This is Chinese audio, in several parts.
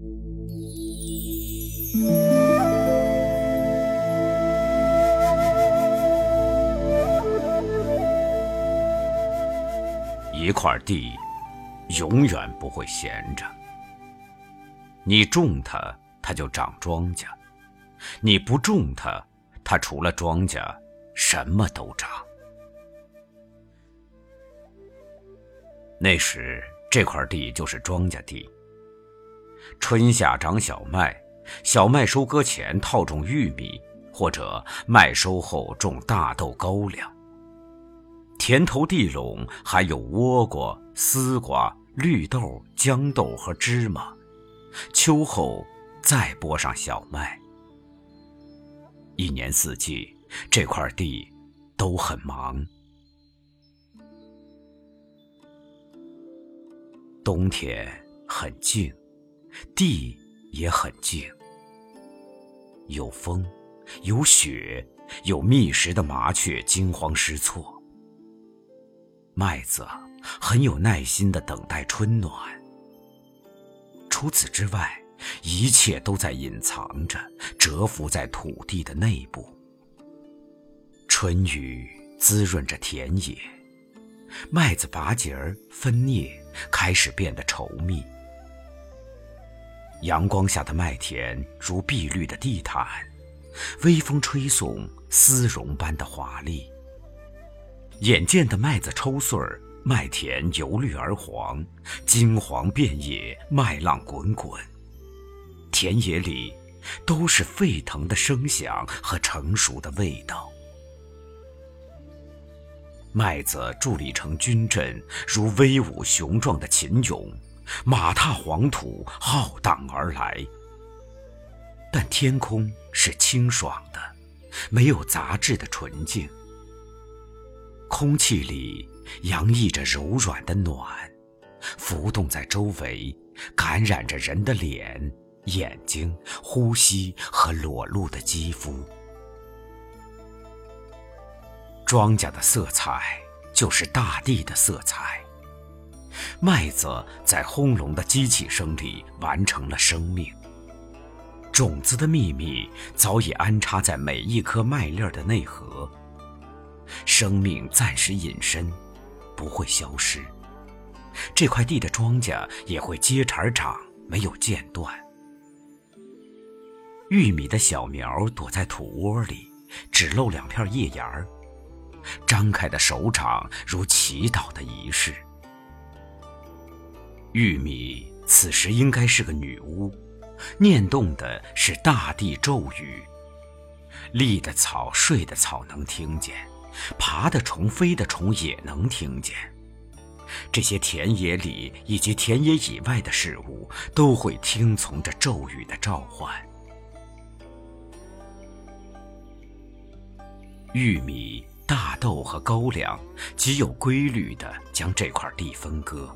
一块地，永远不会闲着。你种它，它就长庄稼；你不种它，它除了庄稼，什么都长。那时，这块地就是庄稼地。春夏长小麦，小麦收割前套种玉米，或者麦收后种大豆、高粱。田头地垄还有倭瓜、丝瓜、绿豆、豇豆和芝麻，秋后再播上小麦。一年四季，这块地都很忙。冬天很静，地也很静，有风，有雪，有觅食的麻雀惊慌失措。麦子很有耐心地等待春暖。除此之外，一切都在隐藏着，蛰伏在土地的内部。春雨滋润着田野，麦子拔节儿分蘖，开始变得稠密。阳光下的麦田如碧绿的地毯，微风吹送，丝绒般的华丽。眼见的麦子抽穗儿，麦田由绿而黄，金黄遍野，麦浪滚滚。田野里都是沸腾的声响和成熟的味道。麦子伫立成军阵，如威武雄壮的秦俑，马踏黄土，浩荡而来。但天空是清爽的，没有杂质的纯净。空气里洋溢着柔软的暖，浮动在周围，感染着人的脸、眼睛、呼吸和裸露的肌肤。庄稼的色彩就是大地的色彩。麦子在轰隆的机器声里完成了生命。种子的秘密早已安插在每一颗麦粒的内核。生命暂时隐身，不会消失。这块地的庄稼也会接茬长，没有间断。玉米的小苗躲在土窝里，只露两片叶芽儿，张开的手掌如祈祷的仪式。玉米此时应该是个女巫，念动的是大地咒语。立的草、睡的草能听见。爬的虫、飞的虫也能听见，这些田野里以及田野以外的事物都会听从着咒语的召唤。玉米、大豆和高粱极有规律地将这块地分割。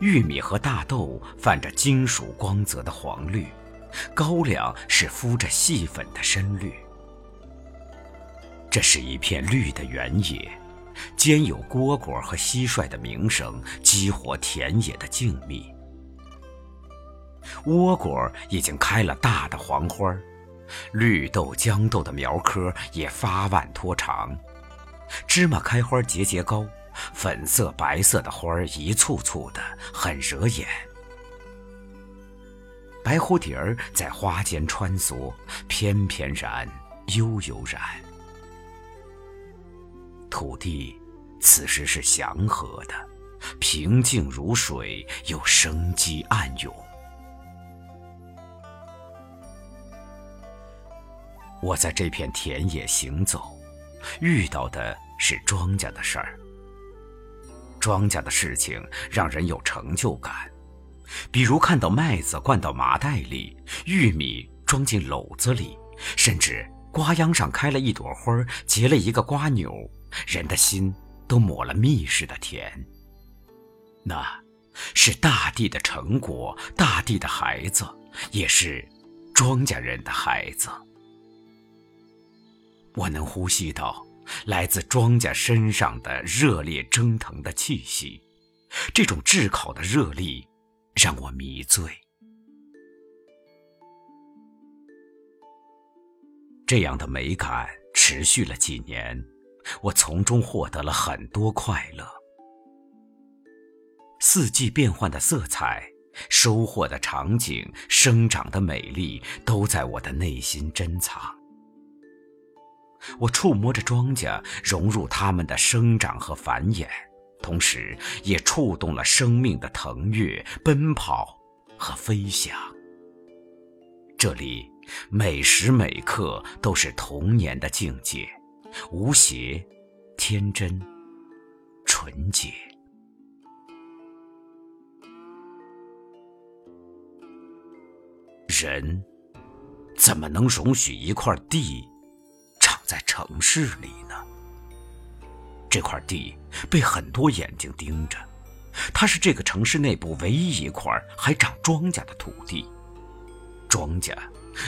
玉米和大豆泛着金属光泽的黄绿，高粱是敷着细粉的深绿。这是一片绿的原野，兼有蝈蝈和蟋蟀的鸣声，激活田野的静谧。倭瓜已经开了大的黄花绿豆、豇豆的苗棵也发蔓拖长，芝麻开花节节高，粉色、白色的花儿一簇簇的，很惹眼。白蝴蝶儿在花间穿梭，翩翩然，悠悠然。土地此时是祥和的，平静如水，又生机暗涌。我在这片田野行走，遇到的是庄稼的事儿。庄稼的事情让人有成就感，比如看到麦子灌到麻袋里，玉米装进篓子里，甚至瓜秧上开了一朵花，结了一个瓜钮。人的心都抹了蜜似的甜。那，是大地的成果，大地的孩子，也是庄稼人的孩子。我能呼吸到来自庄稼身上的热烈蒸腾的气息，这种炙烤的热力，让我迷醉。这样的美感持续了几年，我从中获得了很多快乐。四季变换的色彩，收获的场景，生长的美丽，都在我的内心珍藏。我触摸着庄稼，融入它们的生长和繁衍，同时也触动了生命的腾跃、奔跑和飞翔。这里每时每刻都是童年的境界，无邪、天真、纯洁。人怎么能容许一块地？在城市里呢，这块地被很多眼睛盯着，它是这个城市内部唯一一块还长庄稼的土地。庄稼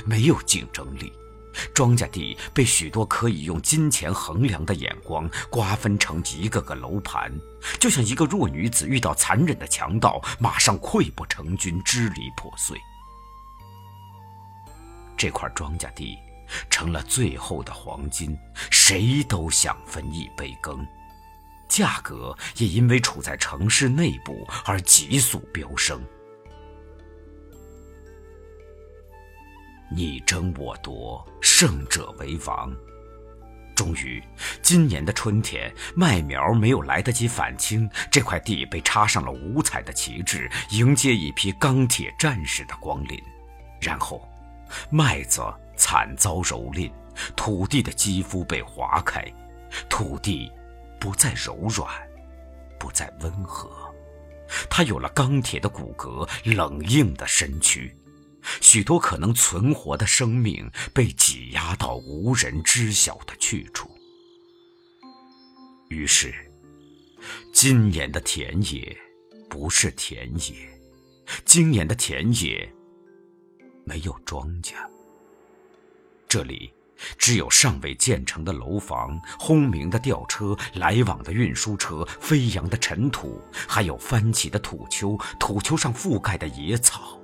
没有竞争力，庄稼地被许多可以用金钱衡量的眼光瓜分成一个个楼盘，就像一个弱女子遇到残忍的强盗，马上溃不成军，支离破碎。这块庄稼地。成了最后的黄金，谁都想分一杯羹，价格也因为处在城市内部而急速飙升。你争我夺，胜者为王。终于，今年的春天，麦苗没有来得及返青，这块地被插上了五彩的旗帜，迎接一批钢铁战士的光临。然后，麦子。惨遭蹂躏，土地的肌肤被划开，土地不再柔软，不再温和，它有了钢铁的骨骼，冷硬的身躯，许多可能存活的生命被挤压到无人知晓的去处。于是，今年的田野不是田野，今年的田野没有庄稼。这里只有尚未建成的楼房、轰鸣的吊车、来往的运输车、飞扬的尘土，还有翻起的土丘，土丘上覆盖的野草。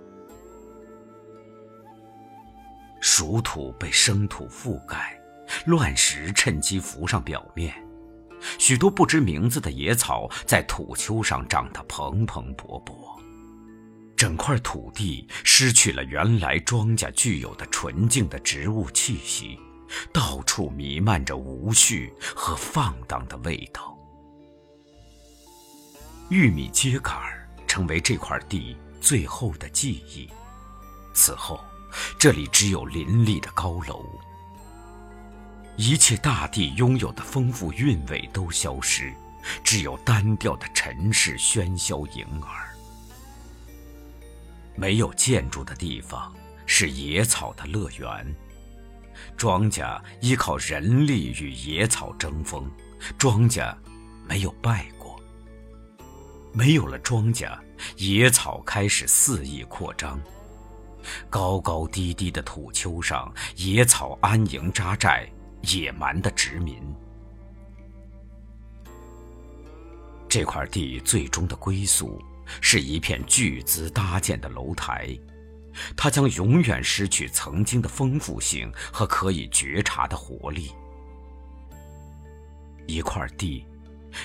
熟土被生土覆盖，乱石趁机浮上表面，许多不知名字的野草在土丘上长得蓬蓬勃勃。整块土地失去了原来庄稼具有的纯净的植物气息，到处弥漫着无序和放荡的味道。玉米秸秆成为这块地最后的记忆，此后，这里只有林立的高楼，一切大地拥有的丰富韵味都消失，只有单调的尘世喧嚣盈耳。没有建筑的地方是野草的乐园。庄稼依靠人力与野草争锋，庄稼没有败过。没有了庄稼，野草开始肆意扩张。高高低低的土丘上，野草安营扎寨，野蛮的殖民。这块地最终的归宿。是一片巨资搭建的楼台，它将永远失去曾经的丰富性和可以觉察的活力。一块地，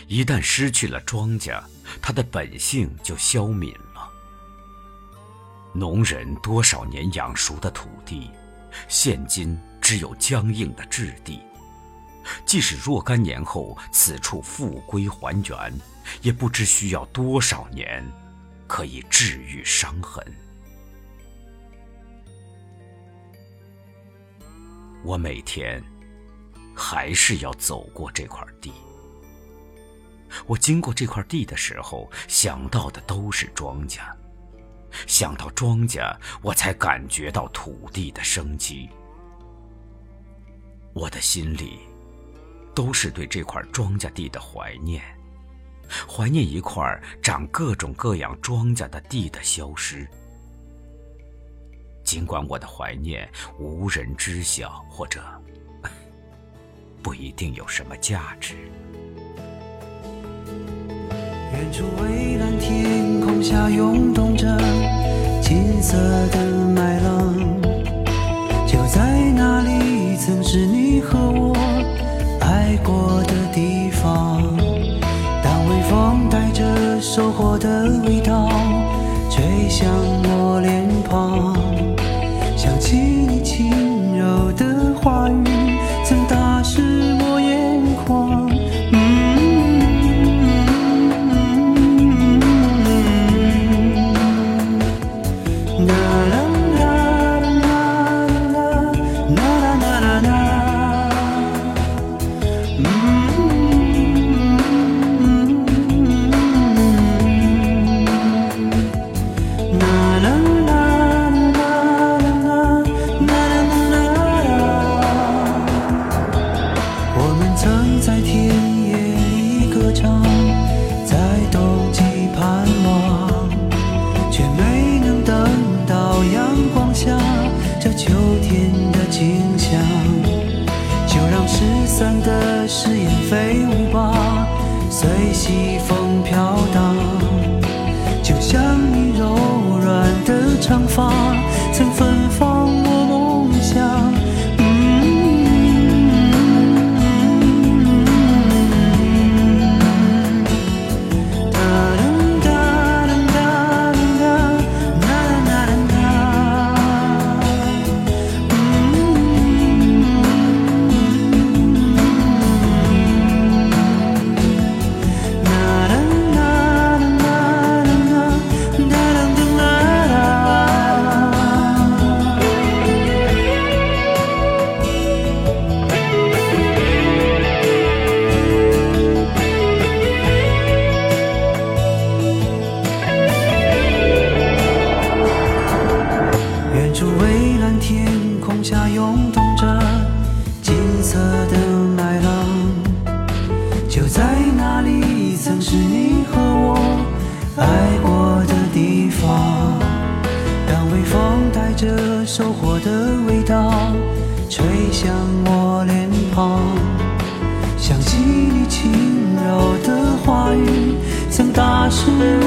一旦失去了庄稼，它的本性就消泯了。农人多少年养熟的土地，现今只有僵硬的质地。即使若干年后此处复归还原，也不知需要多少年，可以治愈伤痕。我每天还是要走过这块地。我经过这块地的时候，想到的都是庄稼。想到庄稼，我才感觉到土地的生机。我的心里。都是对这块庄稼地的怀念。怀念一块长各种各样庄稼的地的消失。尽管我的怀念无人知晓或者 不一定有什么价值。远处蔚蓝天空下涌动着金色的麦浪就在那里曾是你和我收获的味道吹向长发。大事。